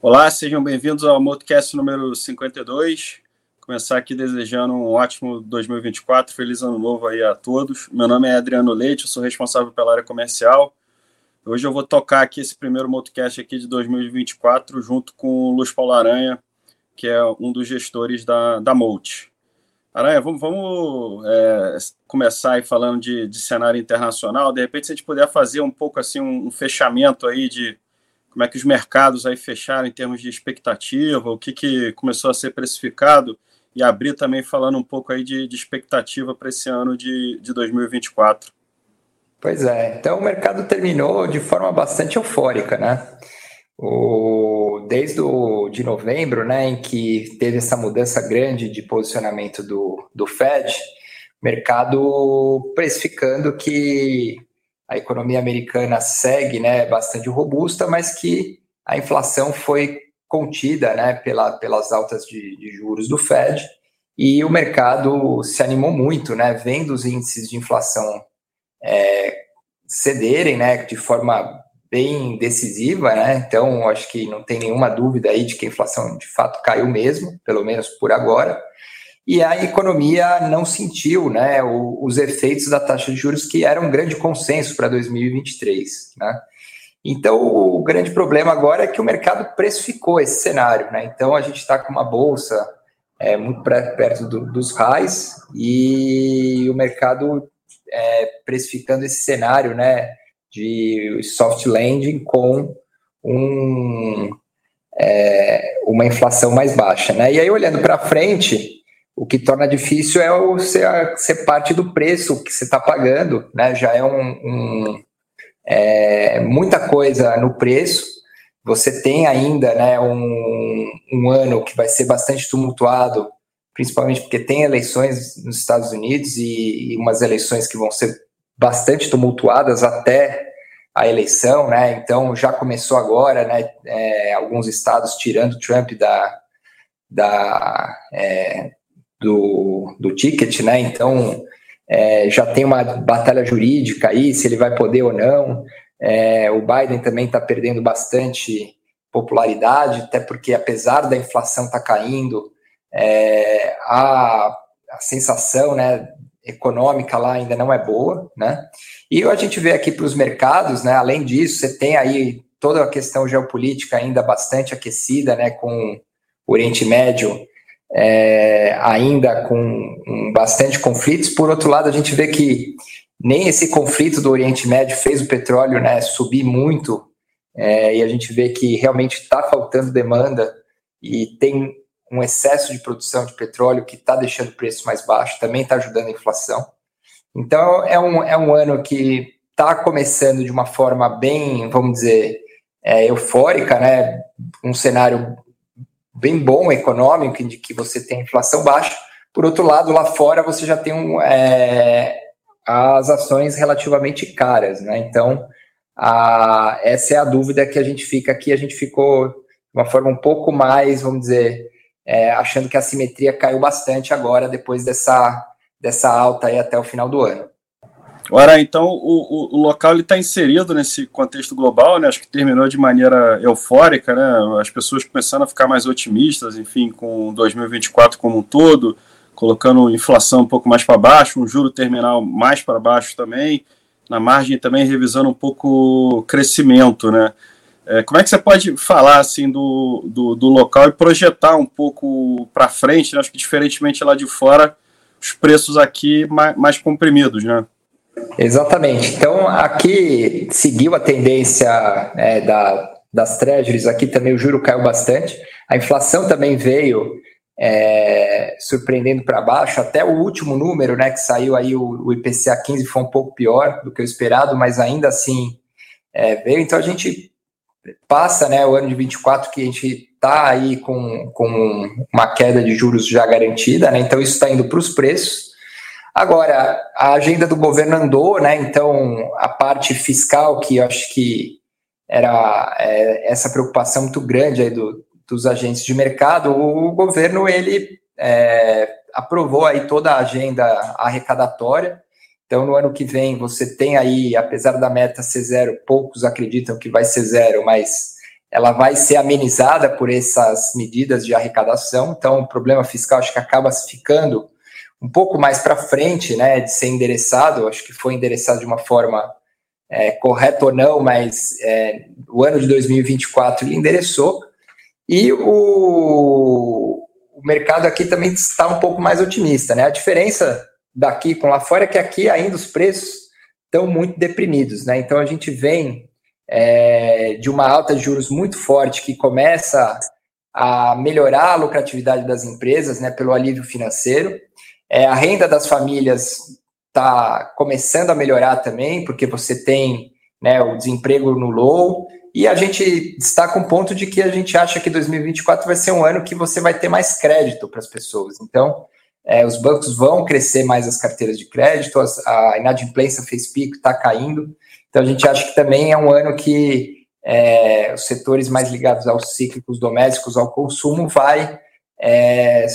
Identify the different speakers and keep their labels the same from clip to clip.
Speaker 1: Olá, sejam bem-vindos ao Motocast número 52. Começar aqui desejando um ótimo 2024, feliz ano novo aí a todos. Meu nome é Adriano Leite, eu sou responsável pela área comercial. Hoje eu vou tocar aqui esse primeiro Motocast aqui de 2024 junto com o Luiz Paulo Aranha, que é um dos gestores da, da Molt. Aranha, vamos, vamos é, começar aí falando de, de cenário internacional. De repente, se a gente puder fazer um pouco assim um, um fechamento aí de como é que os mercados aí fecharam em termos de expectativa, o que, que começou a ser precificado e abrir também falando um pouco aí de, de expectativa para esse ano de, de 2024.
Speaker 2: Pois é, então o mercado terminou de forma bastante eufórica, né? O, desde o, de novembro, né, em que teve essa mudança grande de posicionamento do, do Fed, mercado precificando que a economia americana segue né, bastante robusta, mas que a inflação foi contida né, pela, pelas altas de, de, juros do Fed e o mercado se animou muito, né, vendo os índices de inflação é, cederem né, de forma bem decisiva, né? Então, acho que não tem nenhuma dúvida aí de que a inflação de fato caiu mesmo, pelo menos por agora e a economia não sentiu né, os efeitos da taxa de juros, que era um grande consenso para 2023. Né? Então, o grande problema agora é que o mercado precificou esse cenário. Né? Então, a gente está com uma bolsa é, muito perto do, dos raios e o mercado é, precificando esse cenário né, de soft landing com um, é, uma inflação mais baixa. Né? E aí, olhando para frente, o que torna difícil é ser, ser parte do preço que você está pagando, né? Já é um, um é, muita coisa no preço. Você tem ainda, né, um, um ano que vai ser bastante tumultuado, principalmente porque tem eleições nos Estados Unidos e, e umas eleições que vão ser bastante tumultuadas até a eleição, né? Então já começou agora, né? É, alguns estados tirando Trump da, da é, do, do ticket, né? Então é, já tem uma batalha jurídica aí, se ele vai poder ou não. É, o Biden também está perdendo bastante popularidade, até porque apesar da inflação estar tá caindo, é, a, a sensação né, econômica lá ainda não é boa, né? E a gente vê aqui para os mercados, né? Além disso, você tem aí toda a questão geopolítica ainda bastante aquecida, né? Com o Oriente Médio é, ainda com bastante conflitos. Por outro lado, a gente vê que nem esse conflito do Oriente Médio fez o petróleo né, subir muito, é, e a gente vê que realmente está faltando demanda e tem um excesso de produção de petróleo que está deixando o preço mais baixo, também está ajudando a inflação. Então, é um, é um ano que está começando de uma forma bem, vamos dizer, é, eufórica, né? Um cenário bem bom econômico, de que você tem inflação baixa. Por outro lado, lá fora você já tem um, é, as ações relativamente caras, né? Então, a, essa é a dúvida que a gente fica aqui. A gente ficou de uma forma um pouco mais, vamos dizer, é, achando que a simetria caiu bastante agora, depois dessa, dessa alta aí até o final do ano.
Speaker 1: Ora, então o, o, o local está inserido nesse contexto global, né? Acho que terminou de maneira eufórica, né? As pessoas começando a ficar mais otimistas, enfim, com 2024 como um todo, colocando inflação um pouco mais para baixo, um juro terminal mais para baixo também, na margem também revisando um pouco o crescimento, né? É, como é que você pode falar assim do, do, do local e projetar um pouco para frente? Né? Acho que diferentemente lá de fora, os preços aqui mais, mais comprimidos, né?
Speaker 2: Exatamente. Então, aqui seguiu a tendência é, da, das treasuries, aqui também o juro caiu bastante. A inflação também veio é, surpreendendo para baixo, até o último número, né, que saiu aí, o, o, IPCA 15 foi um pouco pior do que o esperado, mas ainda assim é, veio. Então, a gente passa, né, o ano de 24 que a gente está aí com, com uma queda de juros já garantida, né, então isso está indo para os preços. Agora, a agenda do governo andou, né? Então, a parte fiscal, que eu acho que era é, essa preocupação muito grande aí do, dos agentes de mercado, o governo ele é, aprovou aí toda a agenda arrecadatória. Então, no ano que vem, você tem aí, apesar da meta ser zero, poucos acreditam que vai ser zero, mas ela vai ser amenizada por essas medidas de arrecadação. Então, o problema fiscal acho que acaba ficando um pouco mais para frente, né, de ser endereçado. Acho que foi endereçado de uma forma é, correta ou não, mas é, o ano de 2024 ele endereçou. E o, o mercado aqui também está um pouco mais otimista, né? A diferença daqui com lá fora é que aqui ainda os preços estão muito deprimidos, né? Então a gente vem é, de uma alta de juros muito forte que começa a melhorar a lucratividade das empresas, né? Pelo alívio financeiro. É, a renda das famílias está começando a melhorar também, porque você tem né, o desemprego no low, e a gente destaca um ponto de que a gente acha que 2024 vai ser um ano que você vai ter mais crédito para as pessoas. Então, é, os bancos vão crescer mais as carteiras de crédito, as, a inadimplência fez pico, está caindo. Então, a gente acha que também é um ano que é, os setores mais ligados aos cíclicos domésticos, ao consumo, vai é,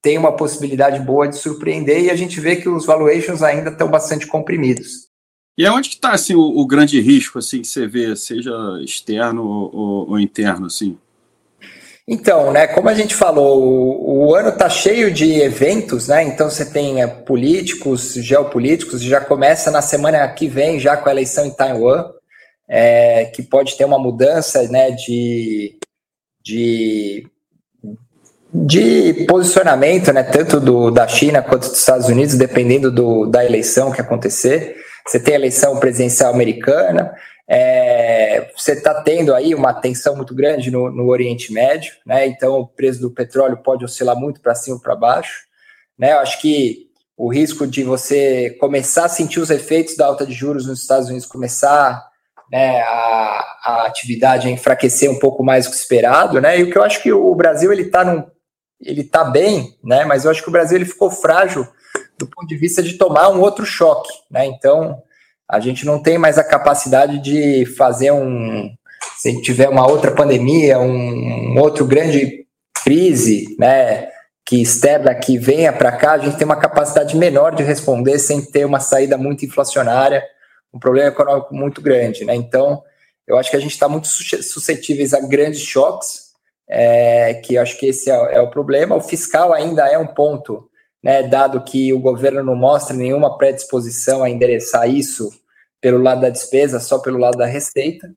Speaker 2: ter uma possibilidade boa de surpreender e a gente vê que os valuations ainda estão bastante comprimidos.
Speaker 1: E aonde que está assim, o, o, grande risco assim, que você vê, seja externo ou, ou, interno? Assim?
Speaker 2: Então, né, como a gente falou, o, o ano está cheio de eventos, né? Então você tem é, políticos, geopolíticos, já começa na semana que vem, já com a eleição em Taiwan, é, que pode ter uma mudança né, de, de, de posicionamento, né, tanto do, da China quanto dos Estados Unidos, dependendo do, da eleição que acontecer. Você tem a eleição presidencial americana, é, você está tendo aí uma tensão muito grande no, no, Oriente Médio, né? Então o preço do petróleo pode oscilar muito para cima ou para baixo, né? Eu acho que o risco de você começar a sentir os efeitos da alta de juros nos Estados Unidos, começar né, a, a atividade a enfraquecer um pouco mais do que esperado, né? E o que eu acho que o Brasil ele está num, ele tá bem, né? Mas eu acho que o Brasil ele ficou frágil do ponto de vista de tomar um outro choque, né? Então, a gente não tem mais a capacidade de fazer um, se tiver uma outra pandemia, um, um outro grande crise, né? Que externa que venha para cá, a gente tem uma capacidade menor de responder sem ter uma saída muito inflacionária, um problema econômico muito grande, né? Então, eu acho que a gente está muito suscetíveis a grandes choques, é, que acho que esse é, é, o problema. O fiscal ainda é um ponto né, dado que o governo não mostra nenhuma predisposição a endereçar isso pelo lado da despesa, só pelo lado da receita.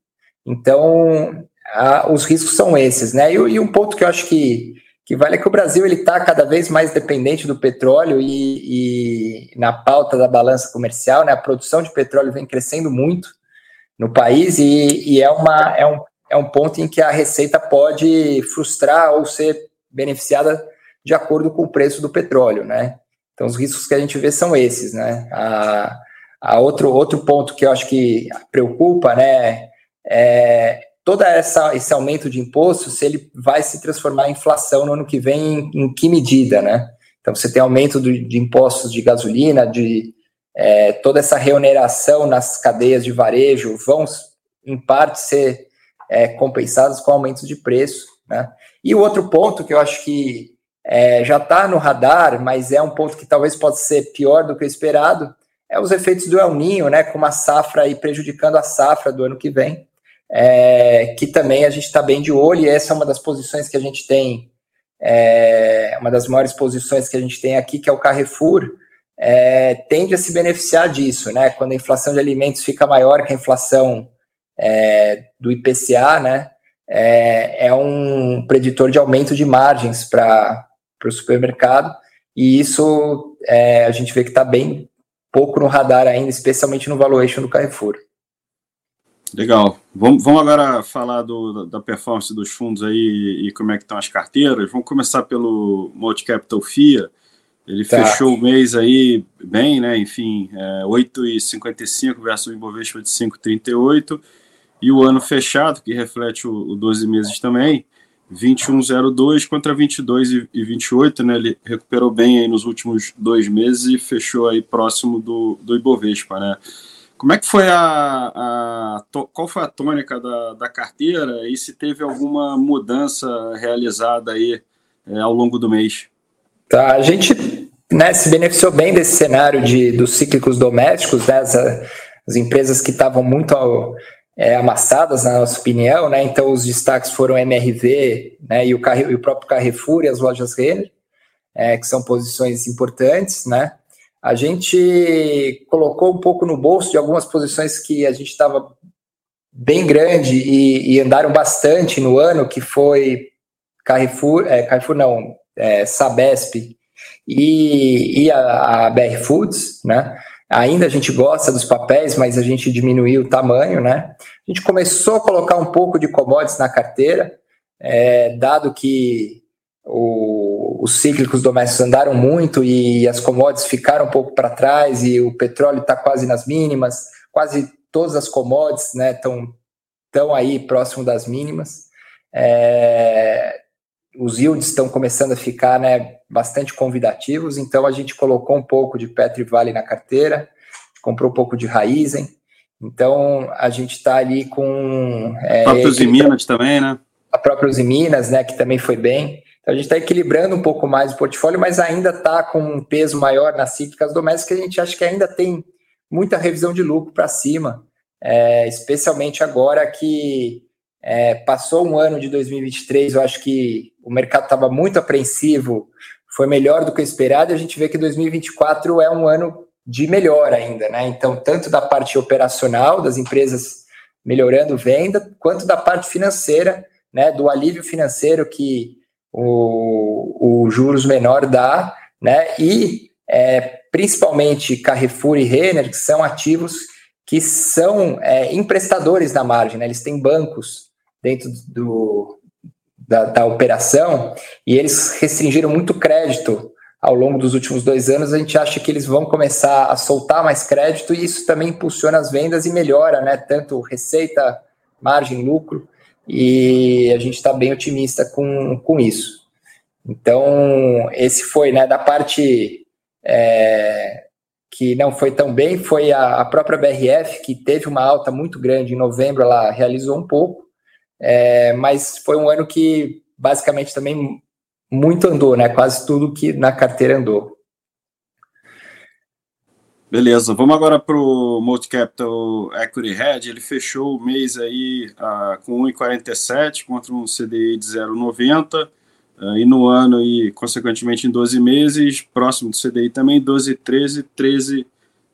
Speaker 2: Então, a, os riscos são esses, né? E, e, um ponto que eu acho que, que vale é que o Brasil ele está cada vez mais dependente do petróleo e, e, na pauta da balança comercial, né? A produção de petróleo vem crescendo muito no país e, e é, uma, é, um, é um ponto em que a receita pode frustrar ou ser beneficiada de acordo com o preço do petróleo, né? Então, os riscos que a gente vê são esses, né? A, a outro, outro ponto que eu acho que preocupa, né, é todo essa, esse aumento de imposto, se ele vai se transformar em inflação no ano que vem, em, em que medida, né? Então, você tem aumento do, de impostos de gasolina, de é, toda essa reoneração nas cadeias de varejo, vão, em parte, ser é, compensadas com aumentos de preço, né? E o outro ponto que eu acho que é, já está no radar, mas é um ponto que talvez possa ser pior do que o esperado, é os efeitos do El Ninho, né, com uma safra aí prejudicando a safra do ano que vem, é, que também a gente está bem de olho, e essa é uma das posições que a gente tem, é, uma das maiores posições que a gente tem aqui, que é o Carrefour, é, tende a se beneficiar disso, né, quando a inflação de alimentos fica maior que a inflação é, do IPCA, né, é, é um preditor de aumento de margens para para o supermercado, e isso é, a gente vê que está bem pouco no radar ainda, especialmente no valuation do Carrefour.
Speaker 1: Legal. Vamos, vamos agora falar do, da performance dos fundos aí e como é que estão as carteiras. Vamos começar pelo Multi Capital FIA. Ele tá. fechou o mês aí bem, né? Enfim, é, 8,55 versus o Ibovespa de 5,38. E o ano fechado, que reflete o, o 12 meses também, 21,02 contra 22 e 28, né? Ele recuperou bem aí nos últimos dois meses e fechou aí próximo do, do Ibovespa, né? Como é que foi a, a qual foi a tônica da, da carteira e se teve alguma mudança realizada aí é, ao longo do mês?
Speaker 2: Tá, a gente né, se beneficiou bem desse cenário de, dos cíclicos domésticos, né, as, as empresas que estavam muito ao, é, amassadas, na nossa opinião, né, então os destaques foram MRV né, e, o, e o próprio Carrefour e as lojas Renner, é, que são posições importantes, né, a gente colocou um pouco no bolso de algumas posições que a gente estava bem grande e, e, andaram bastante no ano, que foi Carrefour, é, Carrefour não, é, Sabesp e, e a, a, BR Foods, né? Ainda a gente gosta dos papéis, mas a gente diminuiu o tamanho, né? A gente começou a colocar um pouco de commodities na carteira, é, dado que o, os cíclicos domésticos andaram muito e as commodities ficaram um pouco para trás e o petróleo está quase nas mínimas, quase todas as commodities estão né, tão aí próximo das mínimas. É, os yields estão começando a ficar né, bastante convidativos, então a gente colocou um pouco de Petri Vale na carteira, comprou um pouco de Raizen, então a gente está ali com.
Speaker 1: É, próprios Minas também, né?
Speaker 2: A própria Minas, né, que também foi bem. Então a gente está equilibrando um pouco mais o portfólio, mas ainda está com um peso maior nas cítricas domésticas, a gente acha que ainda tem muita revisão de lucro para cima, é, especialmente agora que é, passou um ano de 2023, eu acho que o mercado estava muito apreensivo, foi melhor do que o esperado, e a gente vê que 2024 é um ano de melhor ainda, né? Então, tanto da parte operacional, das empresas melhorando venda, quanto da parte financeira, né? Do alívio financeiro que o, o juros menor dá, né? E é, principalmente Carrefour e Renner, que são ativos que são é, emprestadores da margem, né? eles têm bancos dentro do, da, da, operação e eles restringiram muito crédito ao longo dos últimos dois anos. A gente acha que eles vão começar a soltar mais crédito e isso também impulsiona as vendas e melhora, né? Tanto receita, margem, lucro, e a gente está bem otimista com, com isso. Então, esse foi, né, da parte é, que não foi tão bem, foi a, a, própria BRF, que teve uma alta muito grande em novembro, ela realizou um pouco, é, mas foi um ano que basicamente também muito andou, né, quase tudo que na carteira andou.
Speaker 1: Beleza, vamos agora para o Multicapital Equity Hedge. Ele fechou o mês aí uh, com 1,47 contra um CDI de 0,90 Uh, e no ano e, consequentemente, em 12 meses, próximo do CDI também, 12, 13, 13,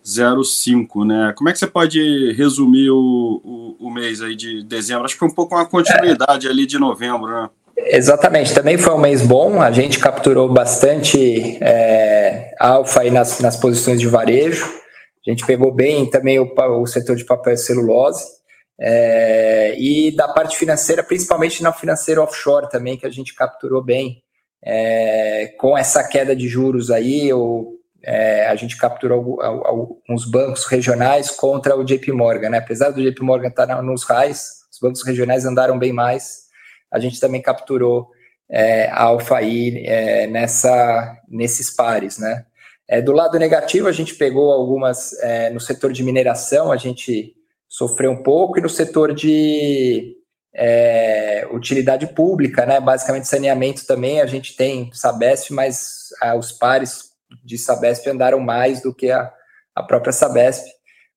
Speaker 1: 05, né? Como é que você pode resumir o, o, o mês aí de dezembro? Acho que foi um pouco uma continuidade é. ali de novembro, né?
Speaker 2: Exatamente, também foi um mês bom, a gente capturou bastante é, alfa aí nas, nas posições de varejo, a gente pegou bem também o, o setor de papel e celulose, é, e da parte financeira, principalmente na financeira offshore também, que a gente capturou bem. É, com essa queda de juros aí, ou, é, a gente capturou alguns bancos regionais contra o JP Morgan. Né? Apesar do JP Morgan estar nos raios, os bancos regionais andaram bem mais. A gente também capturou é, alfa aí é, nessa, nesses pares. Né? É, do lado negativo, a gente pegou algumas é, no setor de mineração, a gente sofreu um pouco, e no setor de é, utilidade pública, né? Basicamente saneamento também, a gente tem Sabesp, mas ah, os pares de Sabesp andaram mais do que a, a própria Sabesp,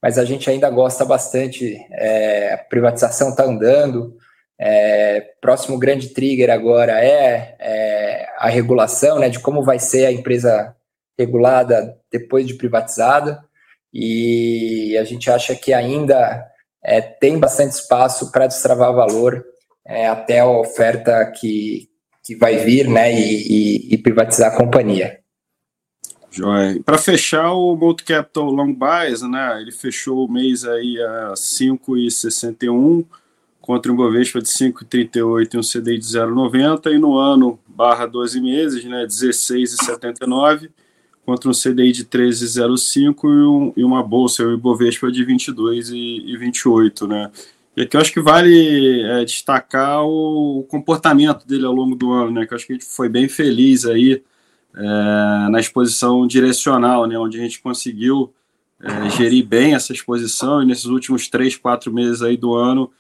Speaker 2: mas a gente ainda gosta bastante, é, a privatização está andando, é, próximo grande trigger agora é, é, a regulação, né, de como vai ser a empresa regulada depois de privatizada, e a gente acha que ainda é, tem bastante espaço para destravar valor é, até a oferta que, que vai vir né, e, e, e privatizar a companhia.
Speaker 1: Joia. Para fechar o Multi Capital Long Bias, né, ele fechou o mês aí a 5,61 contra um Bovespa de 5,38 e um CDI de 0,90 e no ano barra 12 meses, né, 16,79 contra um CDI de 13,05 e, um, e uma bolsa, o Ibovespa de 22,28, né? E aqui eu acho que vale é, destacar o comportamento dele ao longo do ano, né? Que eu acho que a gente foi bem feliz aí é, na exposição direcional, né? Onde a gente conseguiu é, gerir bem essa exposição e nesses últimos três, quatro meses aí do ano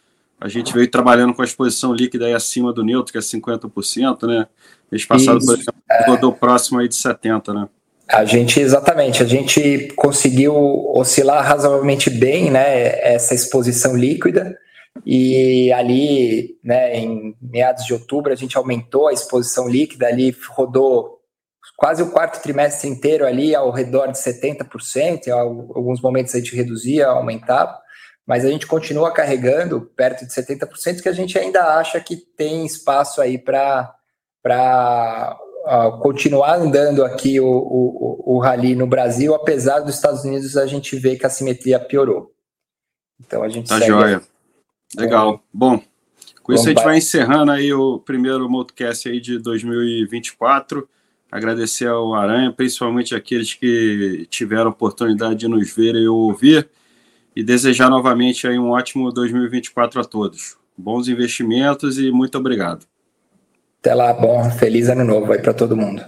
Speaker 1: a gente veio trabalhando com a exposição líquida aí acima do neutro, que é 50%, né? Mês passado, Isso, por exemplo, é... rodou próximo aí de 70%, né?
Speaker 2: A gente, exatamente, a gente conseguiu oscilar razoavelmente bem, né, essa exposição líquida, e ali, né, em meados de outubro, a gente aumentou a exposição líquida, ali rodou quase o quarto trimestre inteiro ali ao redor de 70%, em alguns momentos a gente reduzia, aumentava, mas a gente continua carregando perto de 70%, que a gente ainda acha que tem espaço aí para uh, continuar andando aqui o, o, o rally no Brasil, apesar dos Estados Unidos a gente ver que a simetria piorou. Então a gente
Speaker 1: tá segue... joia. Legal. Bom, com isso a gente vai encerrando aí o primeiro Motocast aí de 2024. Agradecer ao Aranha, principalmente aqueles que tiveram a oportunidade de nos ver e ouvir. E desejar novamente aí um ótimo 2024 a todos. Bons investimentos e muito obrigado.
Speaker 2: Até lá, bom, feliz ano novo aí para todo mundo.